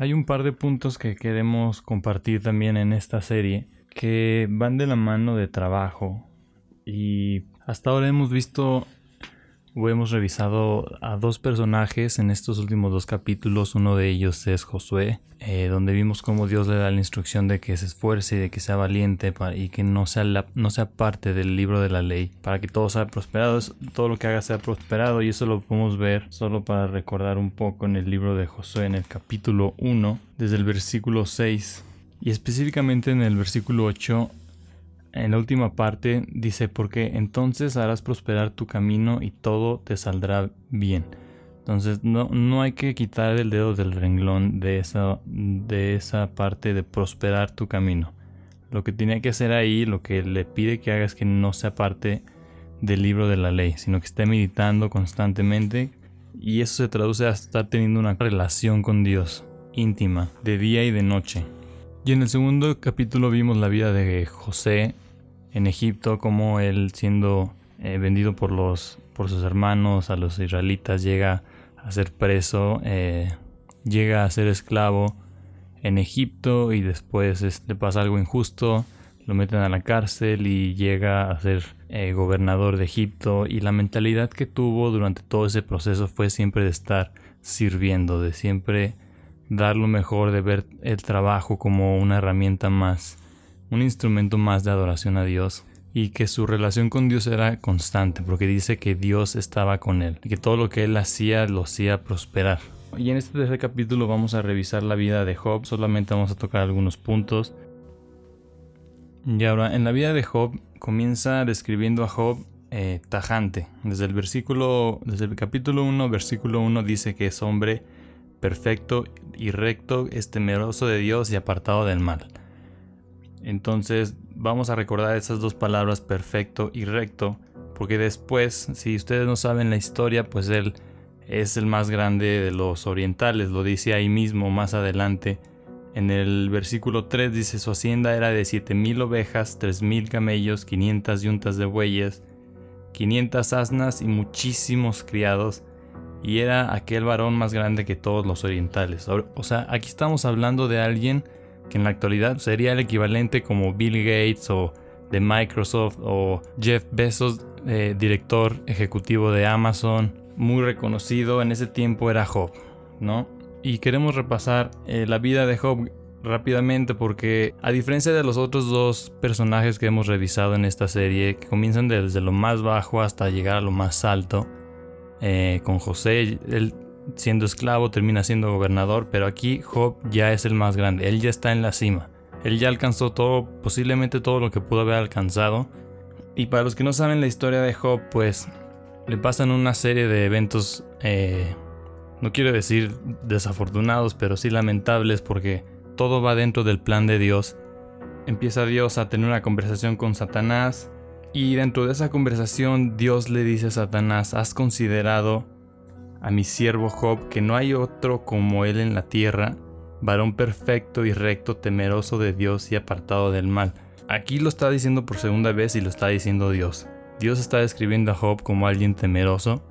Hay un par de puntos que queremos compartir también en esta serie que van de la mano de trabajo. Y hasta ahora hemos visto hemos revisado a dos personajes en estos últimos dos capítulos. Uno de ellos es Josué, eh, donde vimos cómo Dios le da la instrucción de que se esfuerce y de que sea valiente y que no sea, no sea parte del libro de la ley, para que todo sea prosperado, todo lo que haga sea prosperado. Y eso lo podemos ver solo para recordar un poco en el libro de Josué, en el capítulo 1, desde el versículo 6. Y específicamente en el versículo 8 en la última parte dice, porque entonces harás prosperar tu camino y todo te saldrá bien. Entonces no, no hay que quitar el dedo del renglón de esa, de esa parte de prosperar tu camino. Lo que tiene que hacer ahí, lo que le pide que haga es que no sea parte del libro de la ley, sino que esté meditando constantemente y eso se traduce a estar teniendo una relación con Dios íntima, de día y de noche. Y en el segundo capítulo vimos la vida de José en Egipto, como él siendo eh, vendido por, los, por sus hermanos a los israelitas llega a ser preso, eh, llega a ser esclavo en Egipto y después le pasa algo injusto, lo meten a la cárcel y llega a ser eh, gobernador de Egipto. Y la mentalidad que tuvo durante todo ese proceso fue siempre de estar sirviendo, de siempre dar lo mejor, de ver el trabajo como una herramienta más, un instrumento más de adoración a Dios y que su relación con Dios era constante porque dice que Dios estaba con él y que todo lo que él hacía lo hacía prosperar. Y en este tercer capítulo vamos a revisar la vida de Job, solamente vamos a tocar algunos puntos. Y ahora, en la vida de Job comienza describiendo a Job eh, tajante. Desde el versículo, desde el capítulo 1, versículo 1 dice que es hombre perfecto y recto, es temeroso de Dios y apartado del mal. Entonces vamos a recordar esas dos palabras perfecto y recto, porque después, si ustedes no saben la historia, pues él es el más grande de los orientales, lo dice ahí mismo más adelante. En el versículo 3 dice su hacienda era de 7000 ovejas, 3000 camellos, 500 yuntas de bueyes, 500 asnas y muchísimos criados y era aquel varón más grande que todos los orientales. O sea, aquí estamos hablando de alguien que en la actualidad sería el equivalente como Bill Gates o de Microsoft o Jeff Bezos, eh, director ejecutivo de Amazon, muy reconocido en ese tiempo era Job, ¿no? Y queremos repasar eh, la vida de Job rápidamente porque a diferencia de los otros dos personajes que hemos revisado en esta serie, que comienzan desde lo más bajo hasta llegar a lo más alto, eh, con José, él siendo esclavo termina siendo gobernador, pero aquí Job ya es el más grande, él ya está en la cima, él ya alcanzó todo, posiblemente todo lo que pudo haber alcanzado. Y para los que no saben la historia de Job, pues le pasan una serie de eventos, eh, no quiero decir desafortunados, pero sí lamentables porque todo va dentro del plan de Dios. Empieza Dios a tener una conversación con Satanás, y dentro de esa conversación Dios le dice a Satanás, has considerado a mi siervo Job que no hay otro como él en la tierra, varón perfecto y recto, temeroso de Dios y apartado del mal. Aquí lo está diciendo por segunda vez y lo está diciendo Dios. Dios está describiendo a Job como alguien temeroso,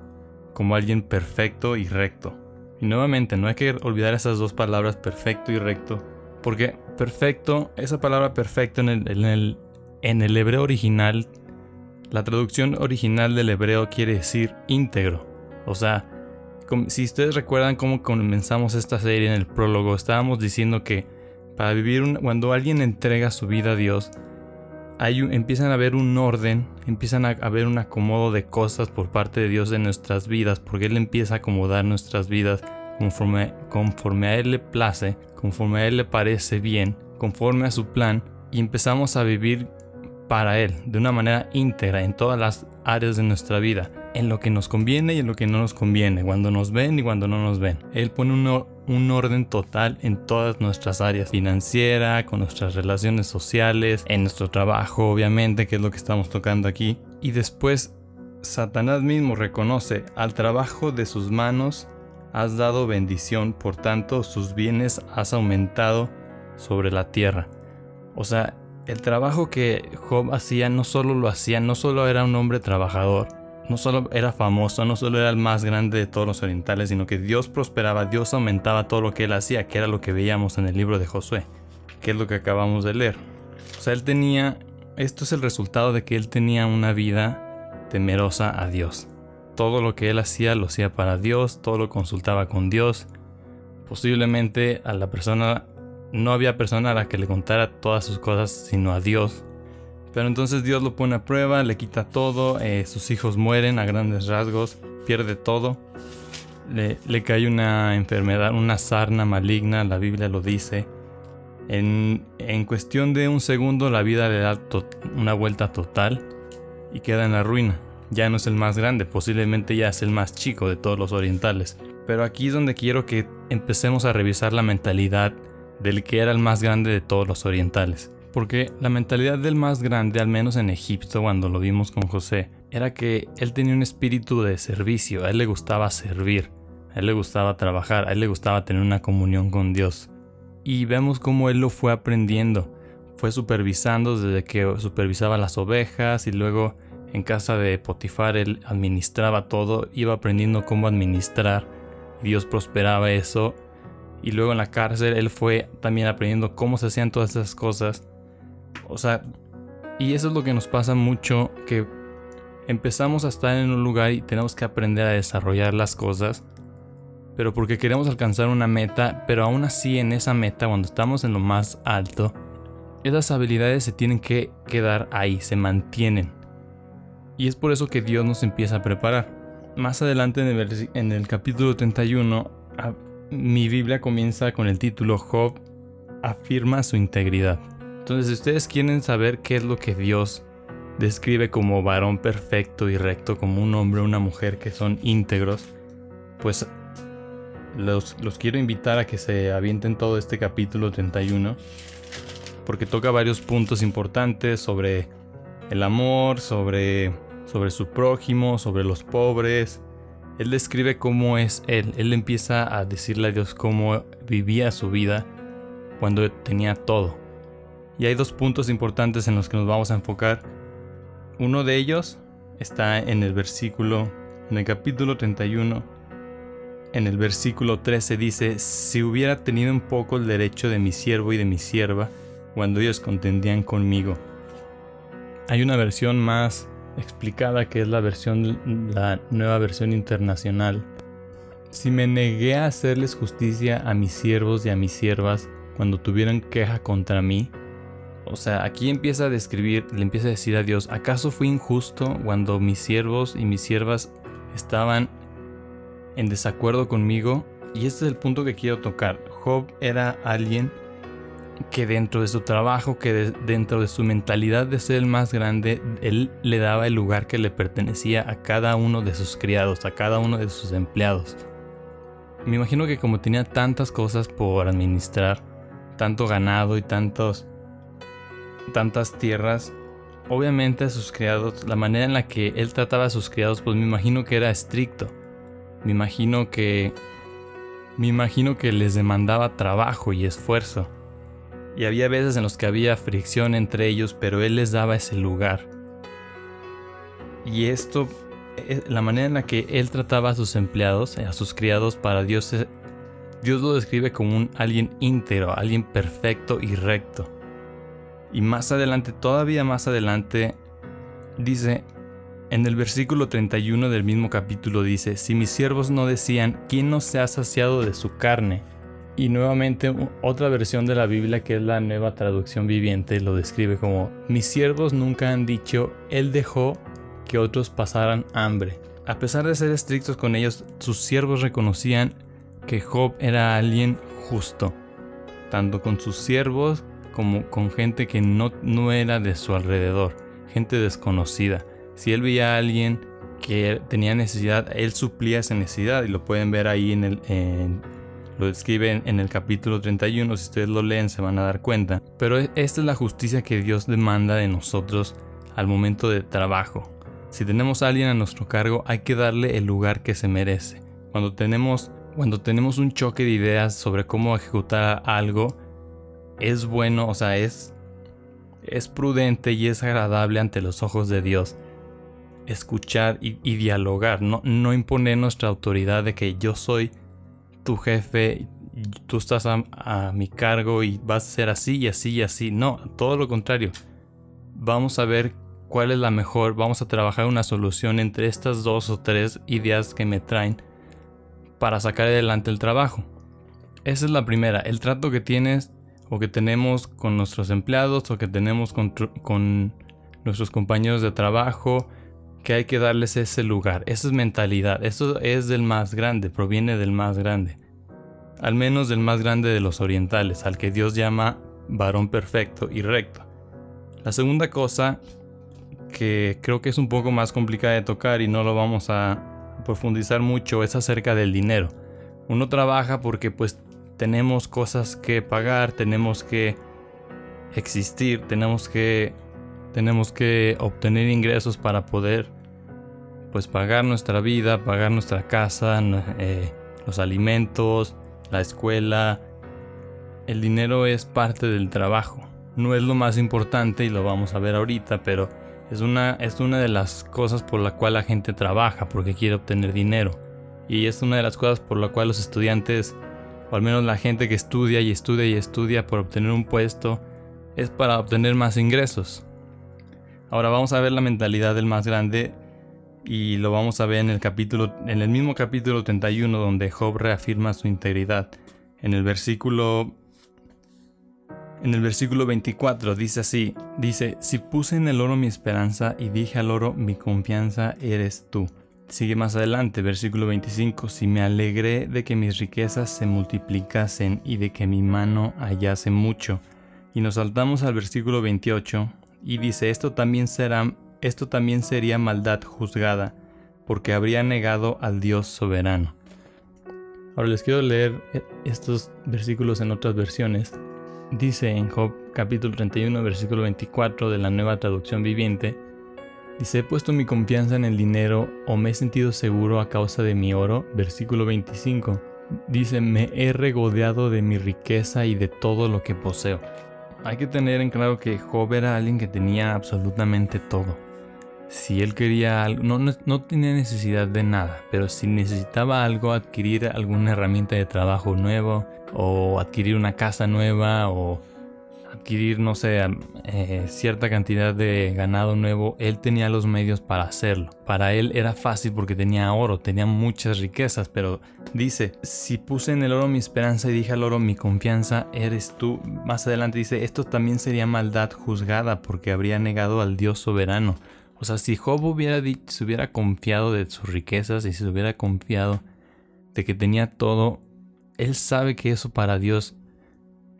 como alguien perfecto y recto. Y nuevamente, no hay que olvidar esas dos palabras, perfecto y recto, porque perfecto, esa palabra perfecto en el, en el, en el hebreo original la traducción original del hebreo quiere decir íntegro. O sea, si ustedes recuerdan cómo comenzamos esta serie en el prólogo, estábamos diciendo que para vivir cuando alguien entrega su vida a Dios, hay empiezan a haber un orden, empiezan a haber un acomodo de cosas por parte de Dios en nuestras vidas, porque Él empieza a acomodar nuestras vidas conforme, conforme a Él le place, conforme a Él le parece bien, conforme a su plan, y empezamos a vivir para Él de una manera íntegra en todas las áreas de nuestra vida, en lo que nos conviene y en lo que no nos conviene, cuando nos ven y cuando no nos ven. Él pone un, orden total en todas nuestras áreas, financiera, con nuestras relaciones sociales, en nuestro trabajo, obviamente, que es lo que estamos tocando aquí. Y después, Satanás mismo reconoce, al trabajo de sus manos has dado bendición, por tanto sus bienes has aumentado sobre la tierra. O sea, el trabajo que Job hacía no solo lo hacía, no solo era un hombre trabajador, no solo era famoso, no solo era el más grande de todos los orientales, sino que Dios prosperaba, Dios aumentaba todo lo que él hacía, que era lo que veíamos en el libro de Josué, que es lo que acabamos de leer. O sea, él tenía, esto es el resultado de que él tenía una vida temerosa a Dios. Todo lo que él hacía lo hacía para Dios, todo lo consultaba con Dios. Posiblemente a la persona, no había persona a la que le contara todas sus cosas, sino a Dios. Pero entonces Dios lo pone a prueba, le quita todo, eh, sus hijos mueren a grandes rasgos, pierde todo. Le, le, cae una enfermedad, una sarna maligna, la Biblia lo dice. En, en cuestión de un segundo la vida le da una vuelta total y queda en la ruina. Ya no es el más grande, posiblemente ya es el más chico de todos los orientales. Pero aquí es donde quiero que empecemos a revisar la mentalidad del que era el más grande de todos los orientales. Porque la mentalidad del más grande, al menos en Egipto cuando lo vimos con José, era que él tenía un espíritu de servicio, a él le gustaba servir, a él le gustaba trabajar, a él le gustaba tener una comunión con Dios. Y vemos cómo él lo fue aprendiendo, fue supervisando desde que supervisaba las ovejas y luego en casa de Potifar él administraba todo, iba aprendiendo cómo administrar, Dios prosperaba eso y luego en la cárcel él fue también aprendiendo cómo se hacían todas esas cosas o sea, y eso es lo que nos pasa mucho, que empezamos a estar en un lugar y tenemos que aprender a desarrollar las cosas, pero porque queremos alcanzar una meta, pero aún así en esa meta, cuando estamos en lo más alto, esas habilidades se tienen que quedar ahí, se mantienen. Y es por eso que Dios nos empieza a preparar. Más adelante en el, en el capítulo 31, mi Biblia comienza con el título Job afirma su integridad. Entonces, si ustedes quieren saber qué es lo que Dios describe como varón perfecto y recto, como un hombre o una mujer que son íntegros, pues los, quiero invitar a que se avienten todo este capítulo 31, porque toca varios puntos importantes sobre el amor, sobre, sobre su prójimo, sobre los pobres. Él describe cómo es él. Él empieza a decirle a Dios cómo vivía su vida cuando tenía todo. Y hay dos puntos importantes en los que nos vamos a enfocar. Uno de ellos está en el versículo, en el capítulo 31, en el versículo 13 dice, si hubiera tenido un poco el derecho de mi siervo y de mi sierva, cuando ellos contendían conmigo. Hay una versión más explicada que es la versión, la nueva versión internacional. Si me negué a hacerles justicia a mis siervos y a mis siervas cuando tuvieron queja contra mí, o sea, aquí empieza a describir, le empieza a decir a Dios, ¿acaso fue injusto cuando mis siervos y mis siervas estaban en desacuerdo conmigo? Y este es el punto que quiero tocar. Job era alguien que dentro de su trabajo, que dentro de su mentalidad de ser el más grande, él le daba el lugar que le pertenecía a cada uno de sus criados, a cada uno de sus empleados. Me imagino que como tenía tantas cosas por administrar, tanto ganado y tantos tantas tierras, obviamente a sus criados, la manera en la que él trataba a sus criados, pues me imagino que era estricto. Me imagino que me imagino que les demandaba trabajo y esfuerzo. Y había veces en los que había fricción entre ellos, pero él les daba ese lugar. Y esto, eh, la manera en la que él trataba a sus empleados, a sus criados, para Dios, Dios lo describe como un alguien íntegro, alguien perfecto y recto. Y más adelante, todavía más adelante, dice, en el versículo 31 del mismo capítulo dice, si mis siervos no decían, ¿quién no se ha saciado de su carne? Y nuevamente otra versión de la Biblia que es la nueva traducción viviente lo describe como, mis siervos nunca han dicho, Él dejó que otros pasaran hambre. A pesar de ser estrictos con ellos, sus siervos reconocían que Job era alguien justo, tanto con sus siervos con gente que no, no era de su alrededor, gente desconocida. Si él veía a alguien que tenía necesidad, él suplía esa necesidad y lo pueden ver ahí en el... lo describe en, el capítulo 31, si ustedes lo leen se van a dar cuenta. Pero e, esta es la justicia que Dios demanda de nosotros al momento de trabajo. Si tenemos a alguien a nuestro cargo, hay que darle el lugar que se merece. Cuando tenemos, cuando tenemos un choque de ideas sobre cómo ejecutar algo, es bueno, o sea, es, es prudente y es agradable ante los ojos de Dios escuchar y, dialogar, no, no imponer nuestra autoridad de que yo soy tu jefe, tú estás a, a, mi cargo y vas a ser así y así y así. No, todo lo contrario. Vamos a ver cuál es la mejor, vamos a trabajar una solución entre estas dos o tres ideas que me traen para sacar adelante el trabajo. Esa es la primera, el trato que tienes o que tenemos con nuestros empleados o que tenemos con, nuestros compañeros de trabajo, que hay que darles ese lugar, esa es mentalidad, eso es del más grande, proviene del más grande, al menos del más grande de los orientales, al que Dios llama varón perfecto y recto. La segunda cosa que creo que es un poco más complicada de tocar y no lo vamos a profundizar mucho es acerca del dinero. Uno trabaja porque pues tenemos cosas que pagar, tenemos que existir, tenemos que tenemos que obtener ingresos para poder pues pagar nuestra vida, pagar nuestra casa, eh, los alimentos, la escuela. El dinero es parte del trabajo. No es lo más importante y lo vamos a ver ahorita, pero es una, es una de las cosas por la cual la gente trabaja, porque quiere obtener dinero. Y es una de las cosas por la cual los estudiantes, o al menos la gente que estudia y estudia y estudia por obtener un puesto, es para obtener más ingresos. Ahora vamos a ver la mentalidad del más grande y lo vamos a ver en el capítulo en el mismo capítulo 31 donde Job reafirma su integridad. En el versículo en el versículo 24 dice así, dice, si puse en el oro mi esperanza y dije al oro, mi confianza eres tú. Sigue más adelante, versículo 25, si me alegré de que mis riquezas se multiplicasen y de que mi mano hallase mucho. Y nos saltamos al versículo 28 y dice, esto también será, esto también sería maldad juzgada, porque habría negado al Dios soberano. Ahora les quiero leer estos versículos en otras versiones Dice en Job capítulo 31 versículo 24 de la nueva traducción viviente, dice, he puesto mi confianza en el dinero o me he sentido seguro a causa de mi oro, versículo 25, dice, me he regodeado de mi riqueza y de todo lo que poseo. Hay que tener en claro que Job era alguien que tenía absolutamente todo. Si él quería algo, no, no, no tenía necesidad de nada, pero si necesitaba algo, adquirir alguna herramienta de trabajo nuevo, o adquirir una casa nueva o adquirir, no sé, eh, cierta cantidad de ganado nuevo, él tenía los medios para hacerlo. Para él era fácil porque tenía oro, tenía muchas riquezas, pero dice, si puse en el oro mi esperanza y dije al oro mi confianza, eres tú. Más adelante dice, esto también sería maldad juzgada porque habría negado al Dios soberano. O sea, si Job hubiera se hubiera confiado de sus riquezas y se hubiera confiado de que tenía todo, él sabe que eso para Dios,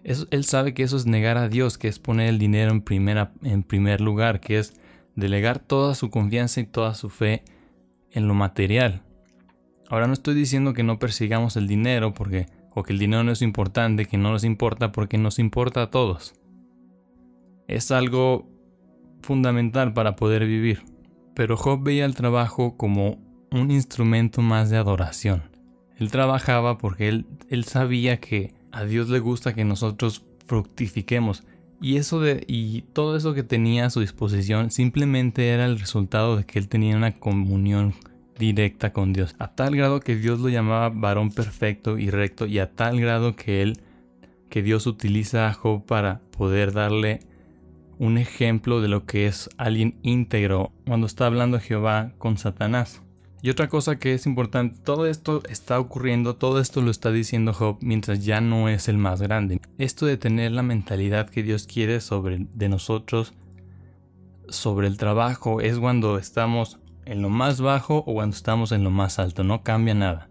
él sabe que eso es negar a Dios, que es poner el dinero en, en primer lugar, que es delegar toda su confianza y toda su fe en lo material. Ahora no estoy diciendo que no persigamos el dinero porque o que el dinero no es importante, que no nos importa porque nos importa a todos. Es algo fundamental para poder vivir. Pero Job veía el trabajo como un instrumento más de adoración. Él trabajaba porque él, él sabía que a Dios le gusta que nosotros fructifiquemos. Y eso de, y todo eso que tenía a su disposición simplemente era el resultado de que él tenía una comunión directa con Dios. A tal grado que Dios lo llamaba varón perfecto y recto. Y a tal grado que él, que Dios utiliza a Job para poder darle un ejemplo de lo que es alguien íntegro cuando está hablando Jehová con Satanás. Y otra cosa que es importante, todo esto está ocurriendo, todo esto lo está diciendo Job mientras ya no es el más grande. Esto de tener la mentalidad que Dios quiere sobre de nosotros, sobre el trabajo, es cuando estamos en lo más bajo o cuando estamos en lo más alto, no cambia nada.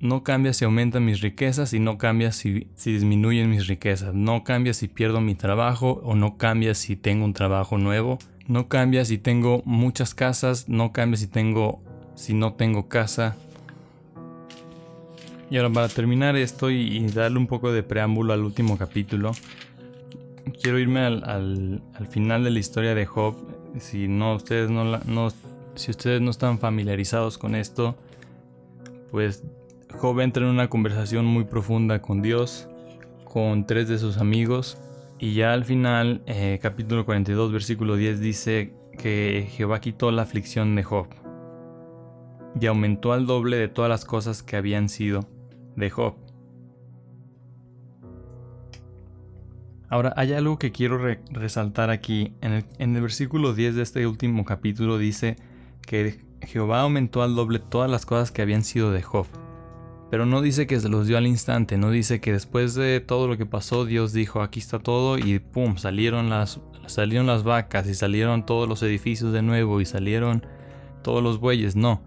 No cambia si aumentan mis riquezas y no cambia si, si disminuyen mis riquezas. No cambia si pierdo mi trabajo o no cambia si tengo un trabajo nuevo. No cambia si tengo muchas casas, no cambia si tengo si no tengo casa. Y ahora para terminar esto y, darle un poco de preámbulo al último capítulo, quiero irme al, final de la historia de Job. Si no ustedes no, no, si ustedes no están familiarizados con esto, pues Job entra en una conversación muy profunda con Dios, con tres de sus amigos, y ya al final, eh, capítulo 42, versículo 10 dice que Jehová quitó la aflicción de Job y aumentó al doble de todas las cosas que habían sido de Job. Ahora, hay algo que quiero resaltar aquí. En el, versículo 10 de este último capítulo dice que Jehová aumentó al doble todas las cosas que habían sido de Job. Pero no dice que se los dio al instante, no dice que después de todo lo que pasó Dios dijo aquí está todo y pum, salieron las, salieron las vacas y salieron todos los edificios de nuevo y salieron todos los bueyes, no.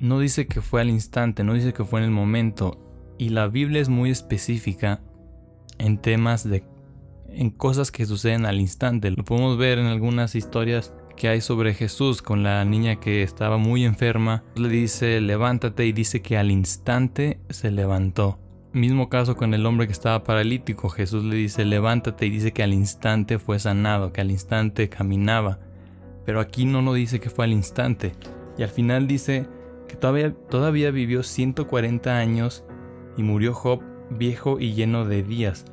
No dice que fue al instante, no dice que fue en el momento. Y la Biblia es muy específica en temas de... en cosas que suceden al instante. Lo podemos ver en algunas historias que hay sobre Jesús con la niña que estaba muy enferma. Le dice levántate y dice que al instante se levantó. Mismo caso con el hombre que estaba paralítico. Jesús le dice levántate y dice que al instante fue sanado, que al instante caminaba. Pero aquí no lo dice que fue al instante. Y al final dice que todavía, todavía vivió 140 años y murió Job viejo y lleno de días.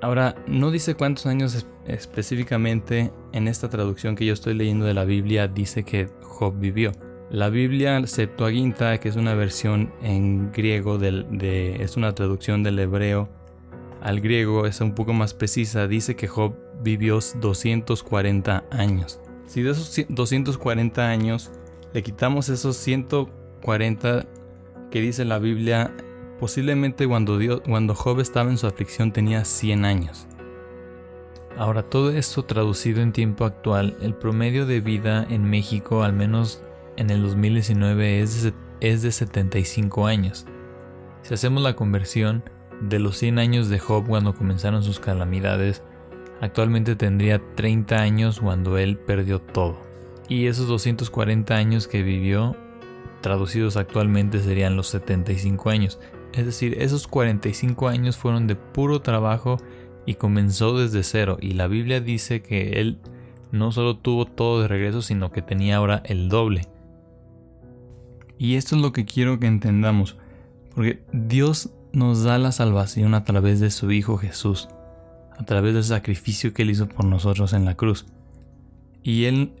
Ahora, no dice cuántos años específicamente en esta traducción que yo estoy leyendo de la Biblia dice que Job vivió. La Biblia Septuaginta, que es una versión en griego, de, es una traducción del hebreo al griego, es un poco más precisa, dice que Job vivió 240 años. Si de esos 240 años le quitamos esos 140 que dice la Biblia, posiblemente cuando, Job estaba en su aflicción tenía 100 años. Ahora, todo esto traducido en tiempo actual, el promedio de vida en México, al menos en el 2019, es de, es de 75 años. Si hacemos la conversión de los 100 años de Job cuando comenzaron sus calamidades, actualmente tendría 30 años cuando él perdió todo. Y esos 240 años que vivió, traducidos actualmente, serían los 75 años. Es decir, esos 45 años fueron de puro trabajo y comenzó desde cero. Y la Biblia dice que él no solo tuvo todo de regreso, sino que tenía ahora el doble. Y esto es lo que quiero que entendamos. Porque Dios nos da la salvación a través de su Hijo Jesús. A través del sacrificio que Él hizo por nosotros en la cruz. Y Él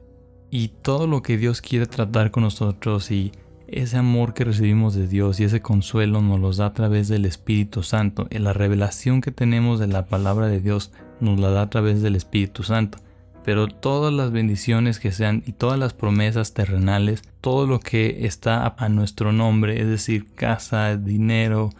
y todo lo que Dios quiere tratar con nosotros y ese amor que recibimos de Dios y ese consuelo nos los da a través del Espíritu Santo. La revelación que tenemos de la palabra de Dios nos la da a través del Espíritu Santo. Pero todas las bendiciones que sean y todas las promesas terrenales, todo lo que está a nuestro nombre, es decir, casa, dinero,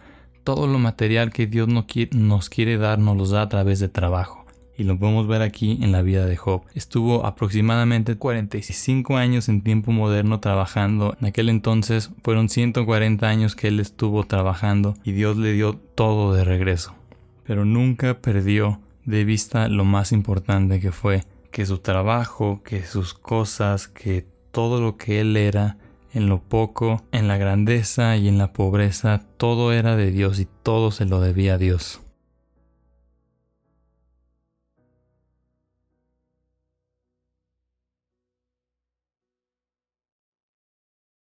todo lo material que Dios nos quiere dar, nos los da a través de trabajo y lo podemos ver aquí en la vida de Job. Estuvo aproximadamente 45 años en tiempo moderno trabajando. En aquel entonces fueron 140 años que él estuvo trabajando y Dios le dio todo de regreso. Pero nunca perdió de vista lo más importante que fue que su trabajo, que sus cosas, que todo lo que él era, en lo poco, en la grandeza y en la pobreza, todo era de Dios y todo se lo debía a Dios.